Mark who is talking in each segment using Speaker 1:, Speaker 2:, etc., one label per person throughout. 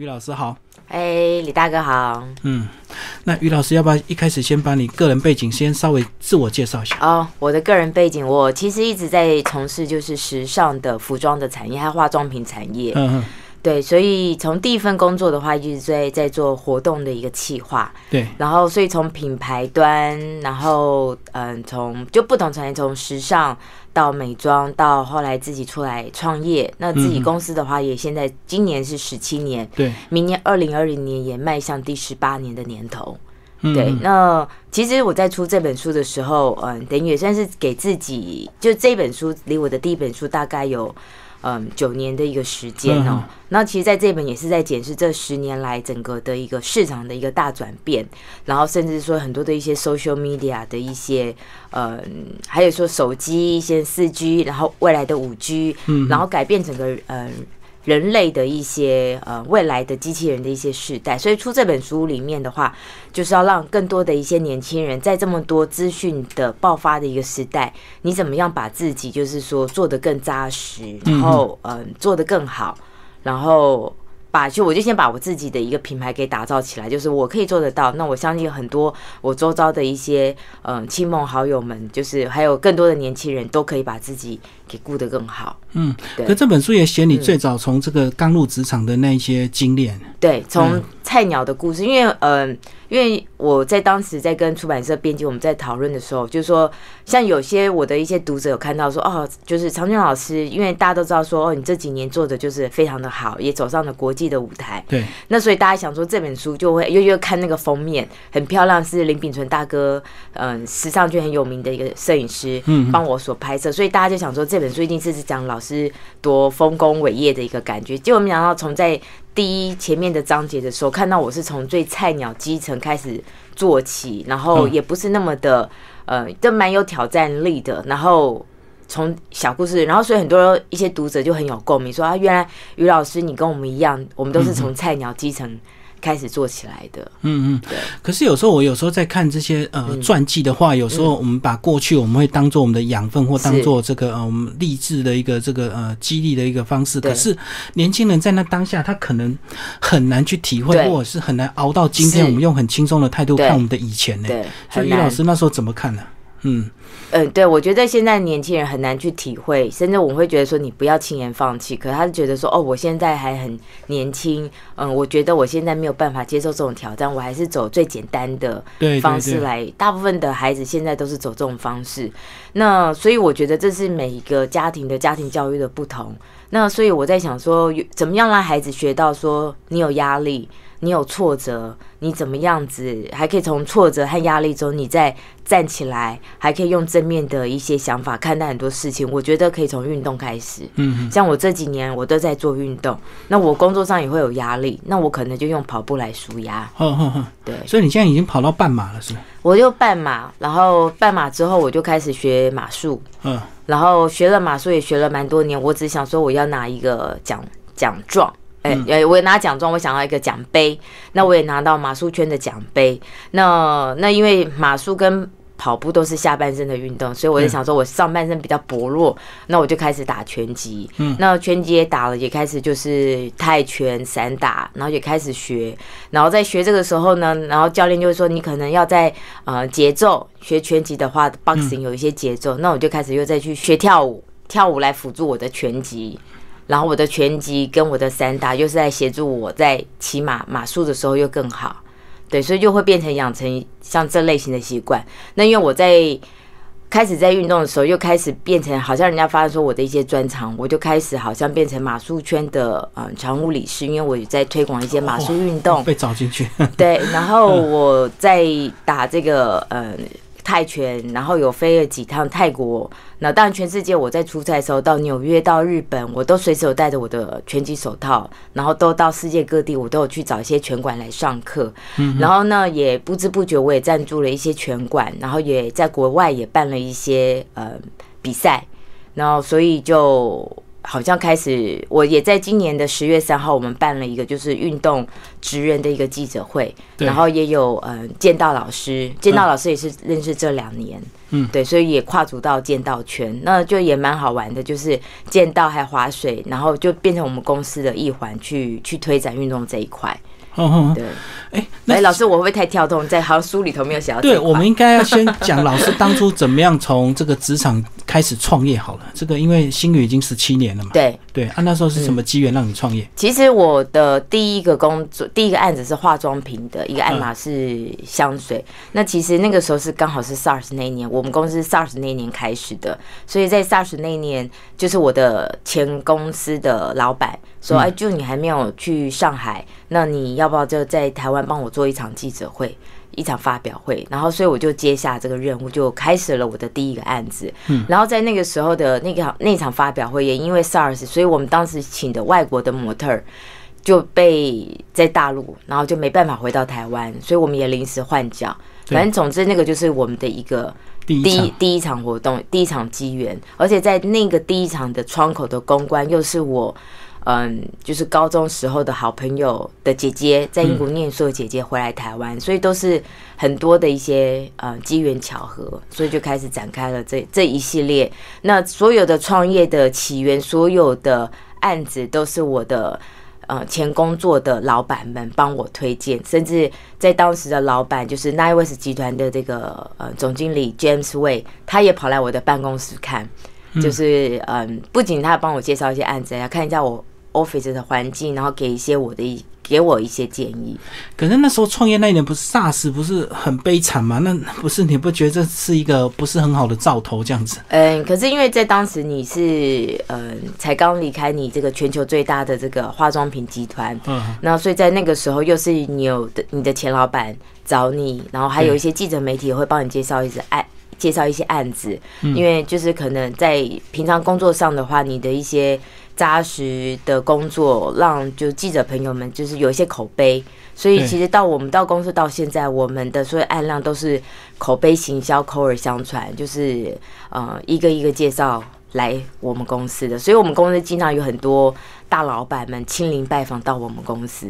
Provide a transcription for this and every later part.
Speaker 1: 于老师好，
Speaker 2: 哎，李大哥好。
Speaker 1: 嗯，那于老师要不要一开始先把你个人背景先稍微自我介绍一下？
Speaker 2: 哦，我的个人背景，我其实一直在从事就是时尚的服装的产业，还有化妆品产业。
Speaker 1: 嗯嗯，
Speaker 2: 对，所以从第一份工作的话，一直在在做活动的一个企划。
Speaker 1: 对，
Speaker 2: 然后所以从品牌端，然后嗯，从就不同产业，从时尚到美妆，到后来自己出来创业。那自己公司的话，也现在今年是十七年，
Speaker 1: 对，
Speaker 2: 明年二零二零年也迈向第十八年的年头。
Speaker 1: 嗯
Speaker 2: 对，那其实我在出这本书的时候，嗯，等于也算是给自己，就这本书离我的第一本书大概有嗯九年的一个时间哦、
Speaker 1: 嗯
Speaker 2: 那其实在这本也是在检视这十年来整个的一个市场的一个大转变，然后甚至说很多的一些 social media 的一些，嗯，还有说手机一些四 G，然后未来的五 G，
Speaker 1: 嗯
Speaker 2: 然后改变整个嗯。人类的一些呃未来的机器人的一些世代，所以出这本书里面的话，就是要让更多的一些年轻人在这么多资讯的爆发的一个时代，你怎么样把自己就是说做得更扎实，然后嗯、呃做得更好，然后把就我就先把我自己的一个品牌给打造起来，就是我可以做得到。那我相信很多我周遭的一些嗯亲朋好友们，就是还有更多的年轻人都可以把自己给顾得更好。
Speaker 1: 嗯，
Speaker 2: 对。
Speaker 1: 可这本书也写你最早从这个刚入职场的那一些经验。
Speaker 2: 对，从
Speaker 1: 嗯
Speaker 2: 菜鸟的故事，因为嗯、呃因为我在当时在跟出版社编辑我们在讨论的时候，就是说，像有些我的一些读者有看到说，哦，就是常俊老师，因为大家都知道说，哦，你这几年做的就是非常的好，也走上了国际的舞台，
Speaker 1: 对，
Speaker 2: 那所以大家想说这本书就会又又看那个封面很漂亮，是林炳纯大哥，嗯、时尚圈很有名的一个摄影师，
Speaker 1: 嗯。
Speaker 2: 帮我所拍摄，所以大家就想说这本书一定是讲老师多丰功伟业的一个感觉。结果没想到从在第一前面的章节的时候，看到我是从最菜鸟基层开始做起，然后
Speaker 1: 嗯
Speaker 2: 也不是那么的呃，都蛮有挑战力的，然后。从小故事，然后所以很多一些读者就很有共鸣，说啊，原来于老师你跟我们一样，我们都是从菜鸟基层开始做起来的。
Speaker 1: 嗯嗯
Speaker 2: 对。
Speaker 1: 可是有时候我有时候在看这些呃
Speaker 2: 嗯
Speaker 1: 传记的话，有时候我们把过去我们会当做我们的养分，或当做这个呃我们励志的一个这个呃激励的一个方式。可是年轻人在那当下，他可能很难去体会，或者是很难熬到今天。我们用很轻松的态度看我们的以前呢。
Speaker 2: 对，
Speaker 1: 所以于老师那时候怎么看呢？嗯，
Speaker 2: 嗯，对，我觉得现在年轻人很难去体会，甚至我们会觉得说你不要轻言放弃，可他是觉得说哦，我现在还很年轻，嗯，我觉得我现在没有办法接受这种挑战，我还是走最简单的
Speaker 1: 对对对，
Speaker 2: 方式来。大部分的孩子现在都是走这种方式，那所以我觉得这是每一个家庭的家庭教育的不同。那所以我在想说，怎么样让孩子学到说你有压力，你有挫折，你怎么样子还可以从挫折和压力中你再站起来，还可以用正面的一些想法看待很多事情。我觉得可以从运动开始。
Speaker 1: 嗯嗯
Speaker 2: 像我这几年我都在做运动，那我工作上也会有压力，那我可能就用跑步来舒压。
Speaker 1: 哼哼哼。
Speaker 2: 对，
Speaker 1: 所以你现在已经跑到半马了，是吗？
Speaker 2: 我就半马，然后半马之后我就开始学马术，
Speaker 1: 嗯
Speaker 2: 然后学了马术也学了蛮多年。我只想说我要拿一个奖奖状，哎、
Speaker 1: 嗯
Speaker 2: 呃，我也拿奖状，我想要一个奖杯。那我也拿到马术圈的奖杯。那那因为马术跟跑步都是下半身的运动，所以我就想说，我上半身比较薄弱，那我就开始打拳击。
Speaker 1: 嗯
Speaker 2: 那拳击也打了，也开始就是泰拳、散打，然后也开始学。然后在学这个时候呢，然后教练就会说，你可能要在呃节奏学拳击的话，boxing 有一些节奏，那我就开始又再去学跳舞，跳舞来辅助我的拳击。然后我的拳击跟我的散打又是在协助我在骑马马术的时候又更好，对，所以就会变成养成像这类型的习惯。那因为我在开始在运动的时候，又开始变成好像人家发现说我的一些专长，我就开始好像变成马术圈的嗯常务理事，因为我在推广一些马术运动。
Speaker 1: 被找进去。
Speaker 2: 对，然后我在打这个呃泰拳，然后有飞了几趟泰国。那当然，全世界我在出差的时候，到纽约、到日本，我都随时有带着我的拳击手套，然后都到世界各地，我都有去找一些拳馆来上课。然后呢，也不知不觉我也赞助了一些拳馆，然后也在国外也办了一些呃比赛，然后所以就。好像开始，我也在今年的十月三号，我们办了一个就是运动职人的一个记者会，然后也有嗯剑道老师，剑道老师也是认识这两年，
Speaker 1: 嗯。
Speaker 2: 对，所以也跨足到剑道圈，那就也蛮好玩的，就是剑道还划水，然后就变成我们公司的一环去去推展运动这一块，
Speaker 1: 哦哦，
Speaker 2: 对。
Speaker 1: 哎，
Speaker 2: 老师，我会不会太跳动？在好像书里头没有写到
Speaker 1: 对，我们应该要先讲老师当初怎么样从这个职场开始创业好了。这个因为新宇已经十七年了嘛，
Speaker 2: 对，
Speaker 1: 对啊，那时候是什么机缘让你创业？
Speaker 2: 其实我的第一个工作，第一个案子是化妆品的一个爱马仕香水。那其实那个时候是刚好是 SARS 那一年，我们公司 SARS 那一年开始的，所以在 SARS 那一年，就是我的前公司的老板说：“哎，就你还没有去上海，那你要不要就在台湾帮我做一场记者会？”一场发表会，然后所以我就接下这个任务，就开始了我的第一个案子。嗯，然后在那个时候的那个那场发表会，也因为 SARS，所以我们当时请的外国的模特儿就被在大陆，然后就没办法回到台湾，所以我们也临时换角。反正总之，那个就是我们的一个第一
Speaker 1: 第一场，
Speaker 2: 第一场活动，第一场机缘，而且在那个第一场的窗口的公关，又是我。嗯，就是高中时候的好朋友的姐姐，在英国念书的姐姐回来台湾，所以都是很多的一些呃机缘巧合，所以就开始展开了这这一系列。那所有的创业的起源，所有的案子都是我的呃前工作的老板们帮我推荐，甚至在当时的老板就是 n i w e s 集团的这个呃总经理 James Way，他也跑来我的办公室看，就是嗯，不仅他帮我介绍一些案子，还看一下我 office 的环境，然后给一些我的一给我一些建议。
Speaker 1: 可是那时候创业那一年不是 SARS 不是很悲惨吗？那不是你不觉得这是一个不是很好的兆头这样子？
Speaker 2: 嗯，可是因为在当时你是嗯才刚离开你这个全球最大的这个化妆品集团，
Speaker 1: 嗯，
Speaker 2: 然后所以在那个时候又是你有的你的前老板找你，然后还有一些记者媒体也会帮你介绍一些案。介绍一些案子，因为就是可能在平常工作上的话，你的一些扎实的工作，让就记者朋友们就是有一些口碑，所以其实到我们到公司到现在，我们的所有案量都是口碑行销、口耳相传，就是呃一个一个介绍来我们公司的，所以我们公司经常有很多大老板们亲临拜访到我们公司，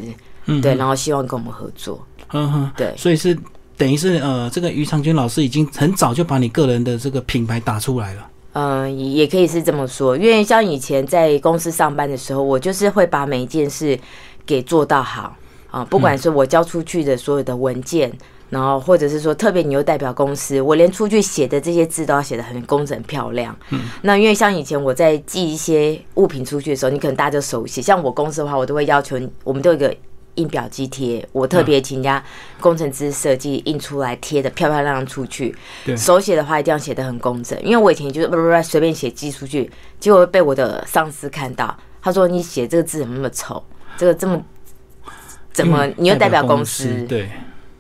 Speaker 1: 嗯
Speaker 2: 对，然后希望跟我们合作，
Speaker 1: 嗯哼，
Speaker 2: 对。
Speaker 1: 所以是等于是呃，这个于长军老师已经很早就把你个人的这个品牌打出来了。
Speaker 2: 嗯，也也可以是这么说，因为像以前在公司上班的时候，我就是会把每一件事给做到好啊，不管是我交出去的所有的文件，然后或者是说特别你又代表公司，我连出去写的这些字都要写的很工整漂亮。嗯，那因为像以前我在寄一些物品出去的时候，你可能大家就熟悉，像我公司的话，我都会要求我们都有一个。印表机贴，我特别请人家工程师设计印出来贴的漂漂亮亮出去。
Speaker 1: 对
Speaker 2: 手写的话一定要写的很工整，因为我以前就是不不不随便写寄出去，结果被我的上司看到，他说你写这个字怎么那么丑，这个这么怎么
Speaker 1: 嗯
Speaker 2: 你又代表公司？
Speaker 1: 对，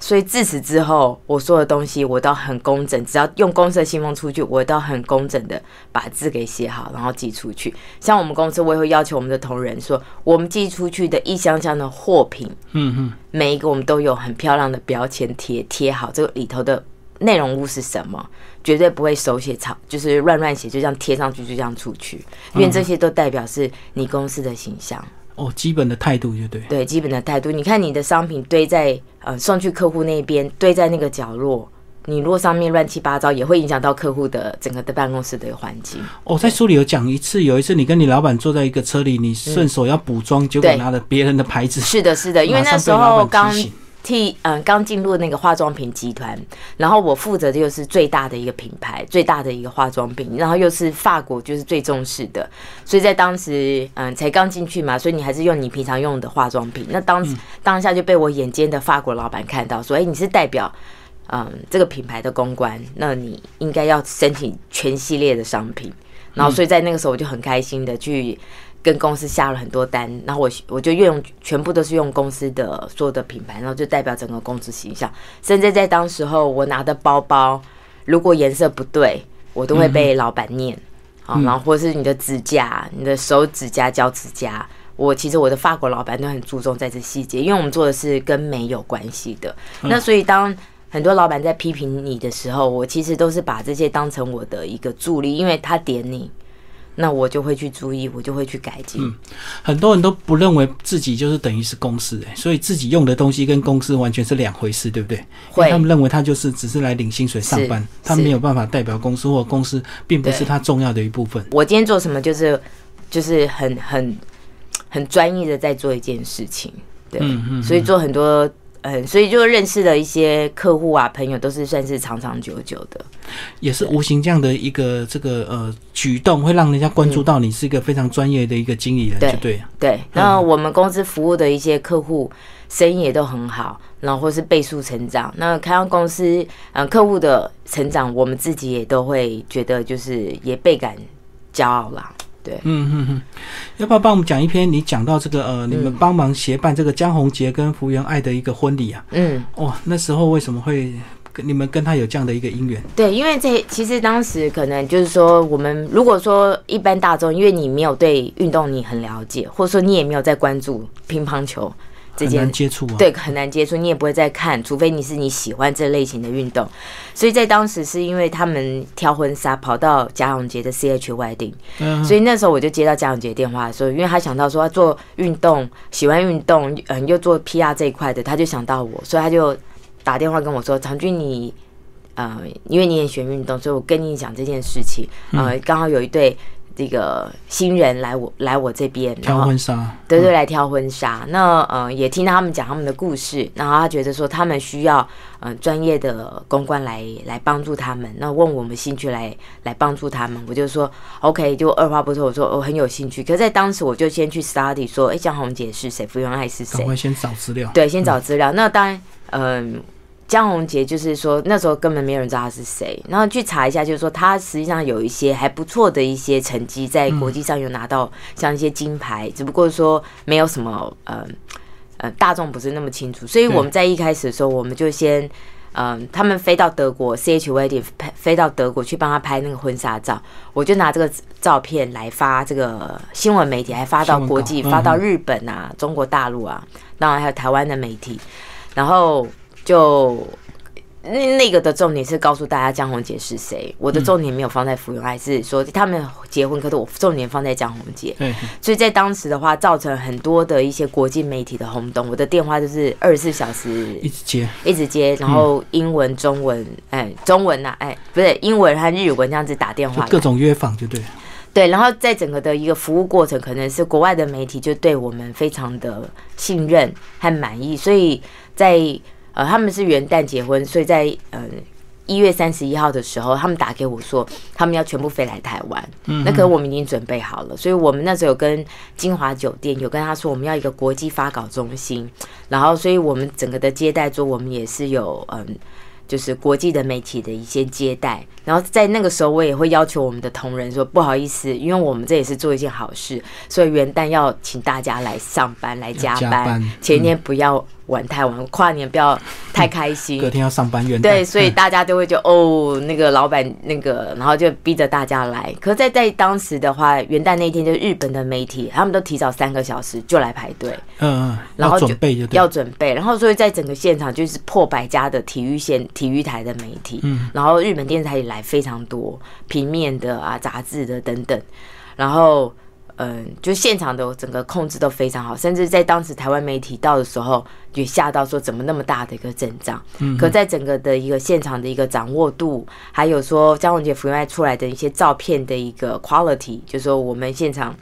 Speaker 2: 所以自此之后，我所有东西我都很工整，只要用公司的信封出去，我都很工整的把字给写好，然后寄出去。像我们公司，我也会要求我们的同仁说，我们寄出去的一箱箱的货品，
Speaker 1: 嗯嗯，
Speaker 2: 每一个我们都有很漂亮的标签贴贴好，这个里头的内容物是什么，绝对不会手写草，就是乱乱写，就这样贴上去，就这样出去，因为这些都代表是你公司的形象。
Speaker 1: 哦，基本的态度就对。
Speaker 2: 对基本的态度。你看你的商品堆在呃送去客户那边，堆在那个角落，你如果上面乱七八糟，也会影响到客户的整个的办公室的环境。
Speaker 1: 哦，在书里有讲一次，有一次你跟你老板坐在一个车里，你顺手要补妆，结果拿了别人的牌子，
Speaker 2: 是的，是的，因为那时候刚替嗯刚进入那个化妆品集团，然后我负责的又是最大的一个品牌，最大的一个化妆品，然后又是法国就是最重视的，所以在当时嗯才刚进去嘛，所以你还是用你平常用的化妆品。那当、当下就被我眼尖的法国老板看到，说：“哎、你是代表嗯这个品牌的公关，那你应该要申请全系列的商品。”然后所以在那个时候我就很开心的去。跟公司下了很多单，然后我我就用全部都是用公司的所有的品牌，然后就代表整个公司形象。甚至在当时候，我拿的包包如果颜色不对，我都会被老板念啊、然后或是你的指甲、你的手指甲、脚指甲，我其实我的法国老板都很注重在这细节，因为我们做的是跟美有关系的。那所以当很多老板在批评你的时候，我其实都是把这些当成我的一个助力，因为他点你。那我就会去注意，我就会去改进。
Speaker 1: 嗯很多人都不认为自己就是等于是公司，哎，所以自己用的东西跟公司完全是两回事，对不对？
Speaker 2: 会
Speaker 1: 他们认为他就是只是来领薪水上班他没有办法代表公司，或公司并不是他重要的一部分。
Speaker 2: 我今天做什么，就是就是很很很专业的在做一件事情，对，
Speaker 1: 嗯嗯
Speaker 2: 所以做很多。嗯，所以就认识了一些客户啊、朋友，都是算是长长久久的。
Speaker 1: 也是无形这样的一个这个呃举动，会让人家关注到你是一个非常专业的一个经理人，
Speaker 2: 对
Speaker 1: 就对了。
Speaker 2: 对，那我们公司服务的一些客户生意也都很好，然后或是倍数成长。那看到公司嗯客户的成长，我们自己也都会觉得就是也倍感骄傲啦。对，
Speaker 1: 嗯嗯嗯，要不要帮我们讲一篇你讲到这个呃，你们帮忙协办这个江宏杰跟福原爱的一个婚礼啊？
Speaker 2: 嗯，
Speaker 1: 哇，那时候为什么会跟你们跟他有这样的一个姻缘？
Speaker 2: 对，因为这其实当时可能就是说，我们如果说一般大众，因为你没有对运动你很了解，或者说你也没有在关注乒乓球这
Speaker 1: 很
Speaker 2: 件
Speaker 1: 难接触啊。，
Speaker 2: 对，很难接触，你也不会再看，除非你是你喜欢这类型的运动。所以在当时是因为他们挑婚纱跑到贾永杰的 CHY 定，
Speaker 1: 嗯，
Speaker 2: 所以那时候我就接到贾永杰电话的时候，因为他想到说他做运动，喜欢运动，嗯，又做 PR 这一块的，他就想到我，所以他就打电话跟我说：“长君你。”呃，因为你也喜欢运动，所以我跟你讲这件事情。呃，刚好有一对这个新人来我来我这边，
Speaker 1: 挑婚纱，
Speaker 2: 对对，来挑婚纱。那呃，也听到他们讲他们的故事，然后他觉得说他们需要呃专业的公关来来帮助他们，那问我们兴趣来来帮助他们。我就说 OK，就二话不说，我说我很有兴趣。可是在当时我就先去 study 说，哎，江宏姐是谁？福原爱是谁？
Speaker 1: 赶快先找资料。
Speaker 2: 对，先找资料。那当然，嗯、江宏杰就是说那时候根本没有人知道他是谁，然后去查一下，就是说他实际上有一些还不错的一些成绩，在国际上有拿到像一些金牌，只不过说没有什么呃呃大众不是那么清楚，所以我们在一开始的时候，我们就先。嗯，他们飞到德国，CH Wedding 拍飞到德国去帮他拍那个婚纱照，我就拿这个照片来发这个新闻媒体，还发到国际，
Speaker 1: 嗯
Speaker 2: 发到日本啊、中国大陆啊，当然还有台湾的媒体，然后就那那个的重点是告诉大家江宏杰是谁。我的重点没有放在福原爱，是说他们结婚，可是我重点放在江宏杰。
Speaker 1: 对，
Speaker 2: 所以在当时的话，造成很多的一些国际媒体的轰动。我的电话就是二十四小时
Speaker 1: 一直接，
Speaker 2: 一直接，然后英文、中文，哎，中文呐、哎，不是英文和日文这样子打电话
Speaker 1: 各种约访，就对了。
Speaker 2: 对，然后在整个的一个服务过程，可能是国外的媒体就对我们非常的信任和满意，所以在呃他们是元旦结婚，所以在呃一月三十一号的时候，他们打给我说他们要全部飞来台湾，嗯那可能我们已经准备好了，所以我们那时候有跟金华酒店有跟他说我们要一个国际发稿中心，然后所以我们整个的接待桌我们也是有嗯。就是国际的媒体的一些接待，然后在那个时候，我也会要求我们的同仁说，不好意思，因为我们这也是做一件好事，所以元旦要请大家来上班来加班，前一天不要玩太晚，跨年不要太开心。
Speaker 1: 隔天要上班，元旦。
Speaker 2: 对，所以
Speaker 1: 嗯
Speaker 2: 大家都会觉得哦，那个老板那个，然后就逼着大家来。可是在在当时的话，元旦那天，就日本的媒体他们都提早三个小时就来排队，
Speaker 1: 嗯嗯，
Speaker 2: 然后
Speaker 1: 准备就
Speaker 2: 要准备，然后所以在整个现场就是破百家的体育线、体育台的媒体，
Speaker 1: 嗯，
Speaker 2: 然后日本电视台也来非常多，平面的啊、杂志的等等，然后嗯，就现场的整个控制都非常好，甚至在当时台湾媒体到的时候，也吓到说怎么那么大的一个阵仗，
Speaker 1: 嗯
Speaker 2: 可在整个的一个现场的一个掌握度，还有说张文杰福原爱出来的一些照片的一个 quality，就说我们现场。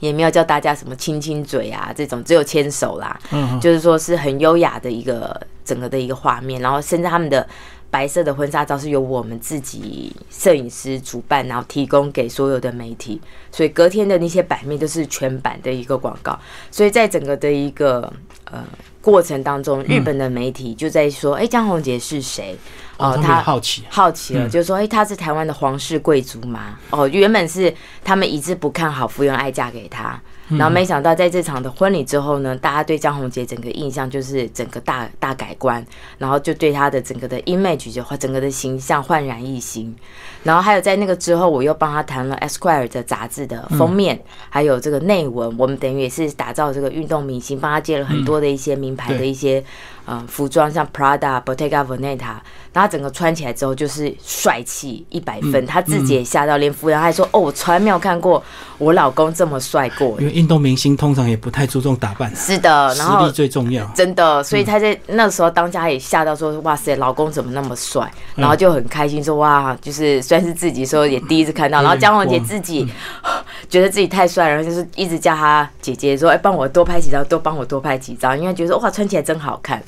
Speaker 2: 也没有叫大家什么亲亲嘴啊，这种只有牵手啦，
Speaker 1: 嗯嗯
Speaker 2: 就是说是很优雅的一个整个的一个画面，然后甚至他们的白色的婚纱照是由我们自己摄影师主办，然后提供给所有的媒体，所以隔天的那些版面都是全版的一个广告，所以在整个的一个呃过程当中，日本的媒体就在说，哎、江宏杰是谁？
Speaker 1: 哦，他好奇，
Speaker 2: 好奇了，
Speaker 1: 嗯
Speaker 2: 就是说，哎、他是台湾的皇室贵族吗？哦，原本是他们一致不看好福原爱嫁给他，然后没想到在这场的婚礼之后呢，大家对江宏杰整个印象就是整个大大改观，然后就对他的整个的 image 就整个的形象焕然一新。然后还有在那个之后，我又帮他谈了 Esquire 的杂志的封面，还有这个内文，我们等于也是打造这个运动明星，帮他接了很多的一些名牌的一些呃服装，像 Prada、Bottega Veneta，然后整个穿起来之后就是帅气一百分，他自己也吓到，连服务员还说：“哦，我从来没有看过我老公这么帅过。”
Speaker 1: 因为运动明星通常也不太注重打扮，
Speaker 2: 是的，然后
Speaker 1: 实力最重要，
Speaker 2: 真的，所以他在那时候当家也吓到说：“哇塞，老公怎么那么帅？”然后就很开心说：“哇，就是算是自己说也第一次看到。”然后江宏杰自己 觉得自己太帅，然后就是一直叫他姐姐说：“哎，帮我多拍几张，多帮我多拍几张。”因为觉得哇，穿起来真好看。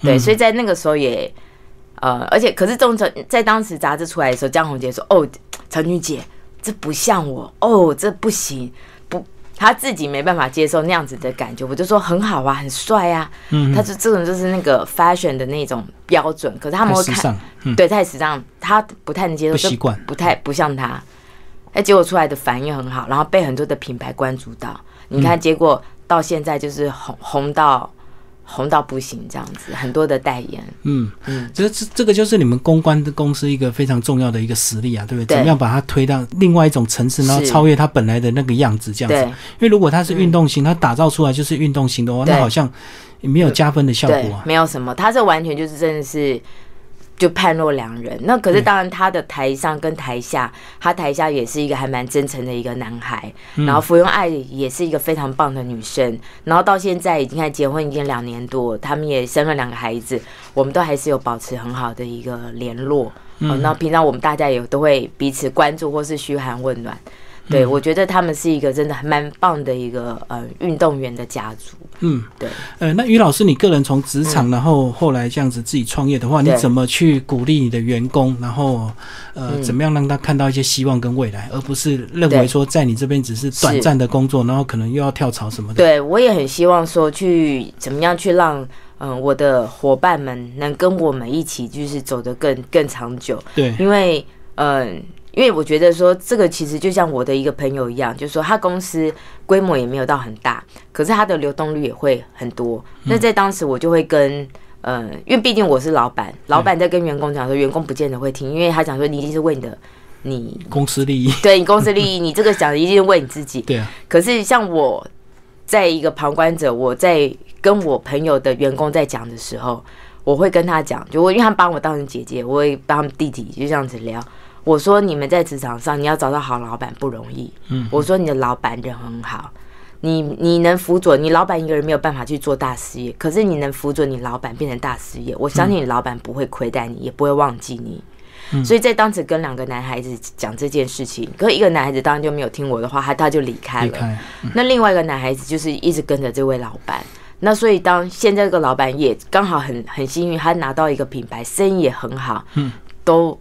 Speaker 2: 对，所以在那个时候也。呃，而且可是这种在当时杂志出来的时候，江宏杰说：“哦，陈俊姐，这不像我哦，这不行，不，他自己没办法接受那样子的感觉。”我就说：“很好啊，很帅啊。”嗯，他就这种就是那个 fashion 的那种标准，可是他们会看，对，太时尚，他不太能接受，
Speaker 1: 不习惯，
Speaker 2: 不太不像他。哎，结果出来的反应很好，然后被很多的品牌关注到。你看，结果到现在就是红红到。红到不行，这样子很多的代言，
Speaker 1: 嗯嗯，这这这个就是你们公关的公司一个非常重要的一个实力啊，对不对？怎么样把它推到另外一种层次，然后超越它本来的那个样子，这样子。因为如果它是运动型，它打造出来就是运动型的话，那好像没有加分的效果啊，
Speaker 2: 没有什么。它这完全就是真的是。就判若两人。那可是当然，他的台上跟台下，他台下也是一个还蛮真诚的一个男孩。然后福庸爱也是一个非常棒的女生。然后到现在已经开始结婚已经两年多，他们也生了两个孩子，我们都还是有保持很好的一个联络。嗯，那平常我们大家也都会彼此关注或是嘘寒问暖。对，我觉得他们是一个真的还蛮棒的一个呃运动员的家族。嗯，对。
Speaker 1: 呃，那于老师，你个人从职场，然后后来这样子自己创业的话，你怎么去鼓励你的员工？然后呃，怎么样让他看到一些希望跟未来，而不是认为说在你这边只是短暂的工作，然后可能又要跳槽什么的？
Speaker 2: 对，我也很希望说去怎么样去让嗯我的伙伴们能跟我们一起就是走得更更长久。
Speaker 1: 对，
Speaker 2: 因为嗯。因为我觉得说这个其实就像我的一个朋友一样，就是说他公司规模也没有到很大，可是他的流动率也会很多。那在当时我就会跟呃，因为毕竟我是老板，老板在跟员工讲说，员工不见得会听，因为他讲说你一定是为你的你
Speaker 1: 公司利益，
Speaker 2: 对你公司利益，你这个讲的一定是为你自己。
Speaker 1: 对啊。
Speaker 2: 可是像我在一个旁观者，我在跟我朋友的员工在讲的时候，我会跟他讲，就我因为他把我当成姐姐，我会帮他们弟弟就这样子聊。我说你们在职场上，你要找到好老板不容易。嗯，我说你的老板人很好，你你能辅佐你老板一个人没有办法去做大事业，可是你能辅佐你老板变成大事业，我相信你老板不会亏待你，也不会忘记你。所以在当时跟两个男孩子讲这件事情，可是一个男孩子当然就没有听我的话，他他就离开了。那另外一个男孩子就是一直跟着这位老板。那所以当现在这个老板也刚好很很幸运，他拿到一个品牌，生意也很好。嗯，都。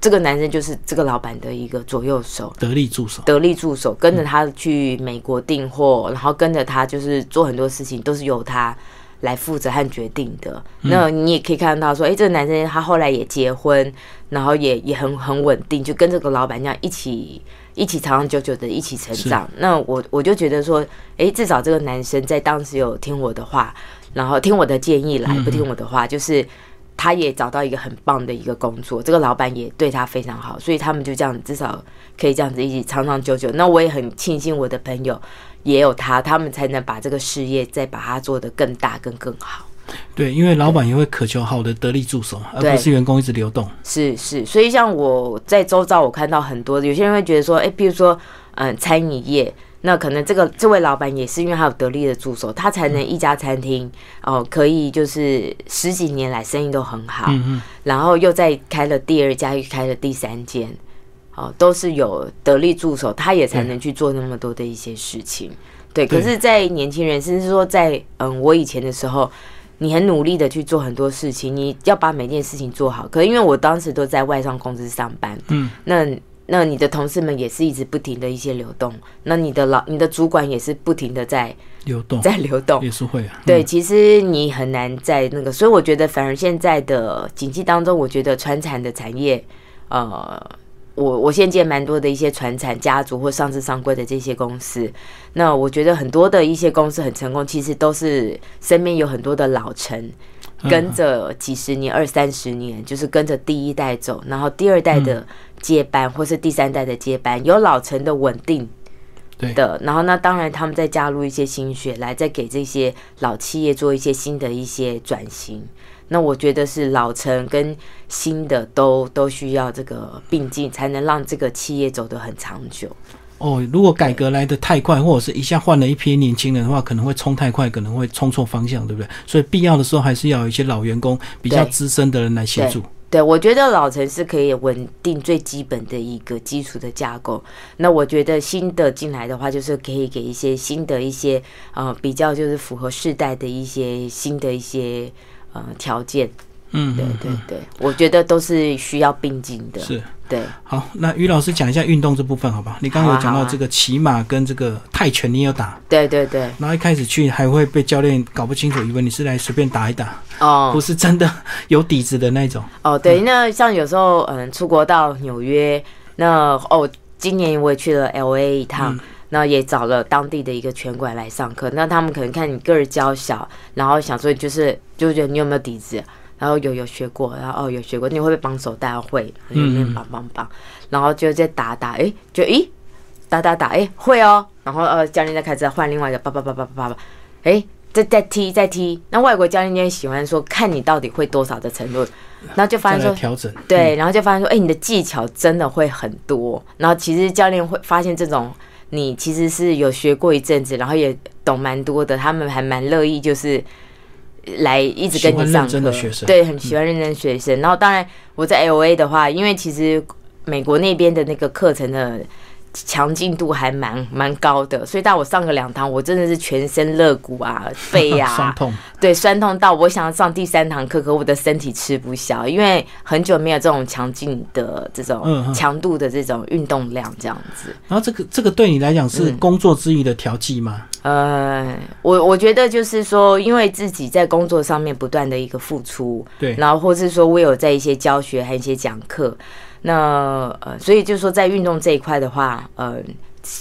Speaker 2: 这个男生就是这个老板的一个左右手，
Speaker 1: 得力助手，
Speaker 2: 得力助手，跟着他去美国订货，然后跟着他就是做很多事情，都是由他来负责和决定的。那你也可以看到说，哎，这个男生他后来也结婚，然后也也很很稳定，就跟这个老板这样一起一起长长久久的一起成长。那我我就觉得说，哎，至少这个男生在当时有听我的话，然后听我的建议来，不听我的话就是。他也找到一个很棒的一个工作，这个老板也对他非常好，所以他们就这样，至少可以这样子一起长长久久。那我也很庆幸我的朋友也有他，他们才能把这个事业再把它做得更大、更更好。
Speaker 1: 对，因为老板也会渴求好的得力助手，而不是员工一直流动。
Speaker 2: 是是，所以像我在周遭，我看到很多有些人会觉得说，哎，比如说，嗯，餐饮业。那可能这个这位老板也是因为他有得力的助手，他才能一家餐厅哦，可以就是十几年来生意都很好，然后又再开了第二家，又开了第三间，哦，都是有得力助手，他也才能去做那么多的一些事情。对，可是，在年轻人，甚至说在嗯，我以前的时候，你很努力的去做很多事情，你要把每件事情做好。可因为我当时都在外商公司上班，嗯，那。那你的同事们也是一直不停的一些流动，那你的老你的主管也是不停的在
Speaker 1: 流动，
Speaker 2: 在流动
Speaker 1: 也是会啊。
Speaker 2: 对，其实你很难在那个，所以我觉得反而现在的景气当中，我觉得传产的产业，呃，我我现见蛮多的一些传产家族或上市上柜的这些公司，那我觉得很多的一些公司很成功，其实都是身边有很多的老臣。跟着几十年、二三十年，就是跟着第一代走，然后第二代的接班，或是第三代的接班，有老陈的稳定，的，然后那当然他们再加入一些心血来，再给这些老企业做一些新的一些转型。那我觉得是老成跟新的都都需要这个并进，才能让这个企业走得很长久。
Speaker 1: 哦，如果改革来的太快，或者是一下换了一批年轻人的话，可能会冲太快，可能会冲错方向，对不对？所以必要的时候还是要有一些老员工、比较资深的人来协助。
Speaker 2: 对，我觉得老城是可以稳定最基本的一个基础的架构。那我觉得新的进来的话，就是可以给一些新的一些呃比较就是符合世代的一些新的一些呃条件。
Speaker 1: 嗯，
Speaker 2: 对对对，我觉得都是需要并进的。
Speaker 1: 是。
Speaker 2: 对，
Speaker 1: 好，那于老师讲一下运动这部分，好吧？你刚刚有讲到这个骑马跟这个泰拳，你有打？
Speaker 2: 对对对。
Speaker 1: 然后一开始去还会被教练搞不清楚，以为你是来随便打一打，
Speaker 2: 哦，
Speaker 1: 不是真的有底子的那种。
Speaker 2: 哦，对，那像有时候嗯，出国到纽约，那哦，今年我也去了 L A 一趟，那也找了当地的一个拳馆来上课。那他们可能看你个儿娇小，然后想说就是就觉得你有没有底子。然后有有学过，然后哦有学过，你会不会绑手带？会，嗯，绑绑绑，然后就在打打，哎，就咦，打打打，哎，会哦。然后呃，教练再开始换另外一个，叭叭叭叭叭叭，哎，再再踢再踢。那外国教练也喜欢说，看你到底会多少的程度，然后就发现说
Speaker 1: 调整，
Speaker 2: 对，然后就发现说，哎，你的技巧真的会很多。然后其实教练会发现这种你其实是有学过一阵子，然后也懂蛮多的，他们还蛮乐意就是。来一直跟你上课，对，很喜欢认真学生。然后当然我在 L A 的话，因为其实美国那边的那个课程的。强劲度还蛮蛮高的，所以到我上个两堂，我真的是全身肋骨啊、背啊
Speaker 1: 酸痛，
Speaker 2: 对，酸痛到我想要上第三堂课，可我的身体吃不消，因为很久没有这种强劲的这种强度的这种运动量这样子。
Speaker 1: 然后这个这个对你来讲是工作之余的调剂吗？
Speaker 2: 呃，我我觉得就是说，因为自己在工作上面不断的一个付出，
Speaker 1: 对，
Speaker 2: 然后或是说我有在一些教学还有一些讲课。那呃，所以就是说，在运动这一块的话，呃，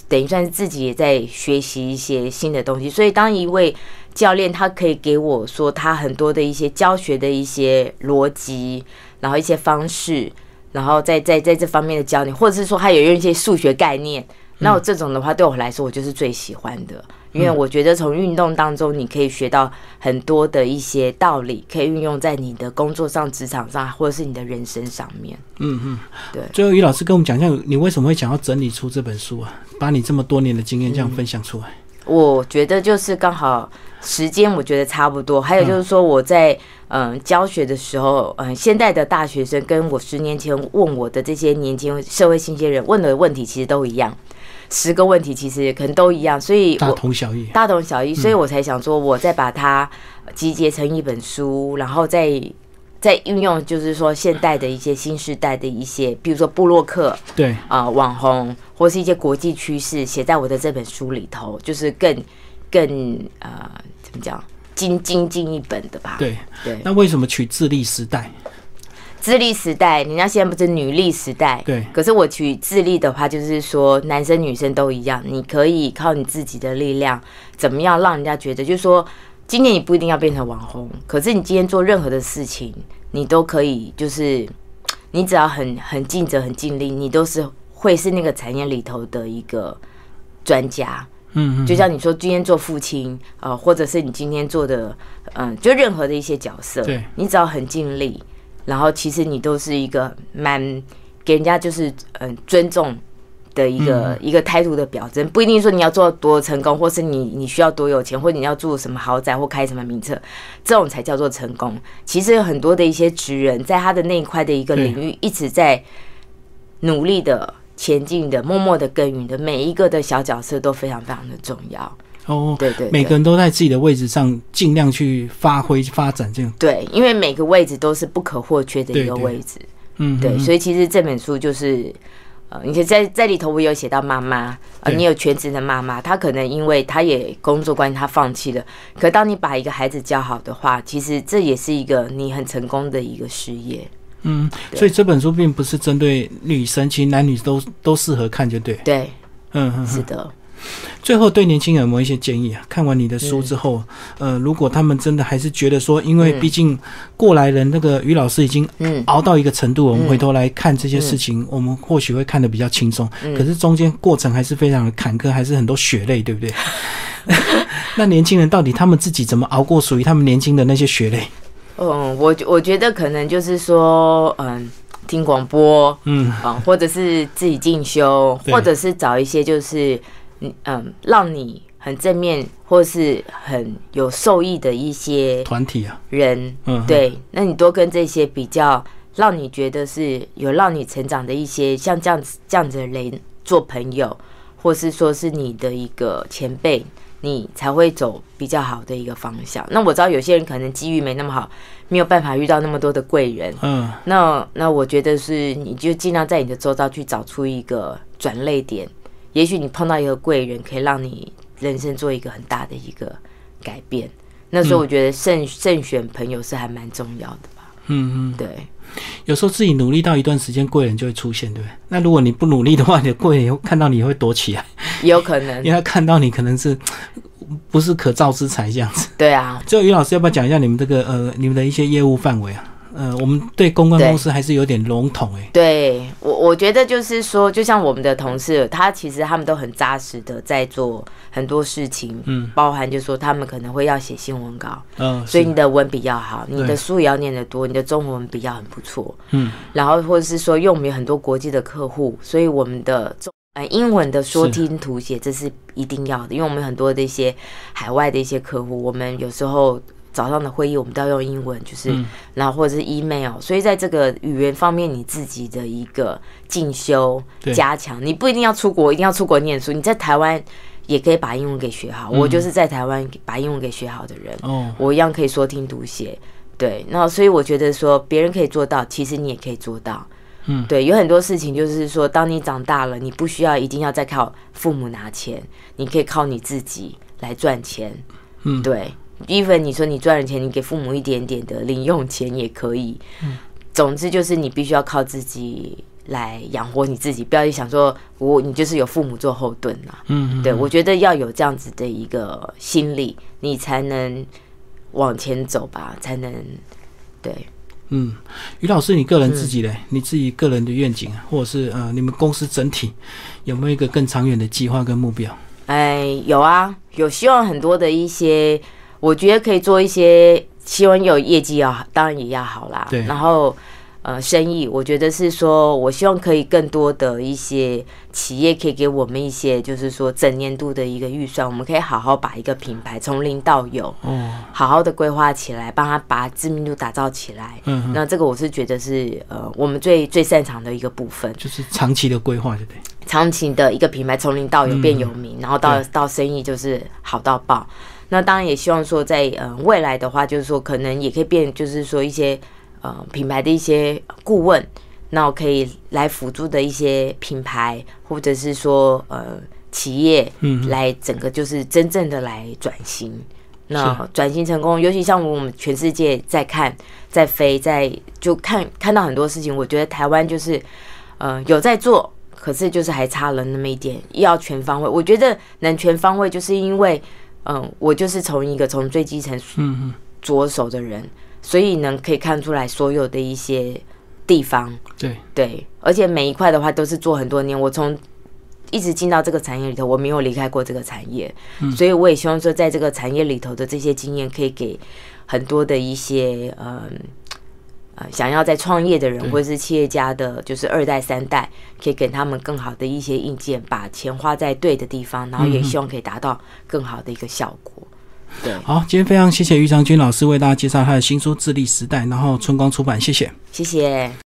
Speaker 2: 等于算是自己也在学习一些新的东西。所以，当一位教练，他可以给我说他很多的一些教学的一些逻辑，然后一些方式，然后在在在这方面的教你，或者是说他有用一些数学概念，那我这种的话，对我来说，我就是最喜欢的。因为我觉得从运动当中，你可以学到很多的一些道理，可以运用在你的工作上、职场上，或者是你的人生上面。
Speaker 1: 嗯嗯，
Speaker 2: 对。
Speaker 1: 最后，于老师跟我们讲一下，你为什么会想要整理出这本书啊？把你这么多年的经验这样分享出来。
Speaker 2: 我觉得就是刚好时间，我觉得差不多。还有就是说，我在嗯教学的时候，嗯，现在的大学生跟我十年前问我的这些年轻社会新鲜人问的问题，其实都一样。十个问题其实可能都一样，所以
Speaker 1: 大同小异，
Speaker 2: 大同小异，所以我才想说，我再把它集结成一本书，然后再再运用，就是说现代的一些新时代的一些，比如说布洛克，
Speaker 1: 对
Speaker 2: 啊，网红或是一些国际趋势，写在我的这本书里头，就是更更呃，怎么讲，精精进一本的吧？
Speaker 1: 对
Speaker 2: 对。
Speaker 1: 那为什么取自立时代？
Speaker 2: 智力时代，人家现在不是女力时代。
Speaker 1: 对。
Speaker 2: 可是我取智力的话，就是说男生女生都一样，你可以靠你自己的力量，怎么样让人家觉得，就是说，今天你不一定要变成网红，可是你今天做任何的事情，你都可以，就是你只要很很尽责、很尽力，你都是会是那个产业里头的一个专家。
Speaker 1: 嗯。
Speaker 2: 就像你说，今天做父亲，呃，或者是你今天做的，嗯，就任何的一些角色，
Speaker 1: 对，
Speaker 2: 你只要很尽力。然后其实你都是一个蛮给人家就是嗯尊重的一个一个态度的表征，不一定说你要做多成功，或是你你需要多有钱，或者你要住什么豪宅或开什么名车，这种才叫做成功。其实有很多的一些职人，在他的那一块的一个领域，一直在努力的前进的，默默的耕耘的，每一个的小角色都非常非常的重要。
Speaker 1: 哦，
Speaker 2: 对对，
Speaker 1: 每个人都在自己的位置上尽量去发挥发展，这样。
Speaker 2: 对，因为每个位置都是不可或缺的一个位置，
Speaker 1: 嗯，
Speaker 2: 对，所以其实这本书就是，呃，你在在里头我有写到妈妈，呃，你有全职的妈妈，她可能因为她也工作关系，她放弃了，可当你把一个孩子教好的话，其实这也是一个你很成功的一个事业，
Speaker 1: 嗯，所以这本书并不是针对女生，其实男女都都适合看，就对，
Speaker 2: 对，
Speaker 1: 嗯嗯，
Speaker 2: 是的。
Speaker 1: 最后对年轻人有没有一些建议啊？看完你的书之后，呃，如果他们真的还是觉得说，因为毕竟过来人那个于老师已经熬到一个程度，我们回头来看这些事情，我们或许会看得比较轻松。可是中间过程还是非常的坎坷，还是很多血泪，对不对？那年轻人到底他们自己怎么熬过属于他们年轻的那些血泪？
Speaker 2: 嗯，我我觉得可能就是说，嗯。听广播，嗯啊，或者是自己进修，或者是找一些就是嗯让你很正面或是很有受益的一些
Speaker 1: 团体啊
Speaker 2: 人，嗯，对，那你多跟这些比较让你觉得是有让你成长的一些像这样子这样子的人做朋友，或是说是你的一个前辈。你才会走比较好的一个方向。那我知道有些人可能机遇没那么好，没有办法遇到那么多的贵人。嗯，那那我觉得是，你就尽量在你的周遭去找出一个转类点。也许你碰到一个贵人，可以让你人生做一个很大的一个改变。那时候我觉得慎慎选朋友是还蛮重要的吧。嗯嗯，对。
Speaker 1: 有时候自己努力到一段时间，贵人就会出现，对不对？那如果你不努力的话，你的贵人看到你会躲起来，
Speaker 2: 有可能，
Speaker 1: 因为他看到你可能是不是可造之材这样子。
Speaker 2: 对啊。
Speaker 1: 最后，于老师要不要讲一下你们这个呃，你们的一些业务范围啊？呃，我们对公关公司还是有点笼统哎。
Speaker 2: 对我，我觉得就是说，就像我们的同事，他其实他们都很扎实的在做很多事情，嗯，包含就是说他们可能会要写新闻稿，嗯，所以你的文笔要好，你的书也要念得多，你的中文比较很不错，嗯，然后或者是说，因为我们有很多国际的客户，所以我们的中呃英文的说听图写这是一定要的，因为我们很多的一些海外的一些客户，我们有时候。早上的会议我们都要用英文，就是，然后或者是 email，所以在这个语言方面，你自己的一个进修加强，你不一定要出国，一定要出国念书，你在台湾也可以把英文给学好。我就是在台湾把英文给学好的人，哦我一样可以说听读写。对，那所以我觉得说别人可以做到，其实你也可以做到。嗯，对，有很多事情就是说，当你长大了，你不需要一定要再靠父母拿钱，你可以靠你自己来赚钱。嗯，对。Even 你说你赚了钱，你给父母一点点的零用钱也可以。嗯，总之就是你必须要靠自己来养活你自己，不要想说我你就是有父母做后盾啊。嗯，对，我觉得要有这样子的一个心理，你才能往前走吧，才能对。
Speaker 1: 嗯，于老师，你个人自己嘞，你自己个人的愿景，或者是呃，你们公司整体有没有一个更长远的计划跟目标？
Speaker 2: 哎，有啊，有希望很多的一些。我觉得可以做一些，希望有业绩要，当然也要好啦。
Speaker 1: 对。
Speaker 2: 然后，呃，生意，我觉得是说，我希望可以更多的一些企业可以给我们一些，就是说整年度的一个预算，我们可以好好把一个品牌从零到有，嗯，好好的规划起来，帮他把知名度打造起来。嗯。那这个我是觉得是呃，我们最最擅长的一个部分，
Speaker 1: 就是长期的规划，对不对？
Speaker 2: 长期的一个品牌从零到有变有名，然后到到生意就是好到爆。那当然也希望说，在呃未来的话，就是说可能也可以变，就是说一些呃品牌的一些顾问，那我可以来辅助的一些品牌，或者是说呃企业，嗯，来整个就是真正的来转型。那转型成功，尤其像我们全世界在看，在飞，在就看看到很多事情，我觉得台湾就是呃有在做，可是就是还差了那么一点，要全方位。我觉得能全方位，就是因为。嗯，我就是从一个从最基层着手的人，所以呢可以看出来所有的一些地方。
Speaker 1: 对
Speaker 2: 对，而且每一块的话都是做很多年。我从一直进到这个产业里头，我没有离开过这个产业，所以我也希望说，在这个产业里头的这些经验，可以给很多的一些嗯。想要在创业的人或者是企业家的，就是二代三代，可以给他们更好的一些意见，把钱花在对的地方，然后也希望可以达到更好的一个效果。对，
Speaker 1: 好，今天非常谢谢于长军老师为大家介绍他的新书《智力时代》，然后春光出版，谢谢，
Speaker 2: 谢谢。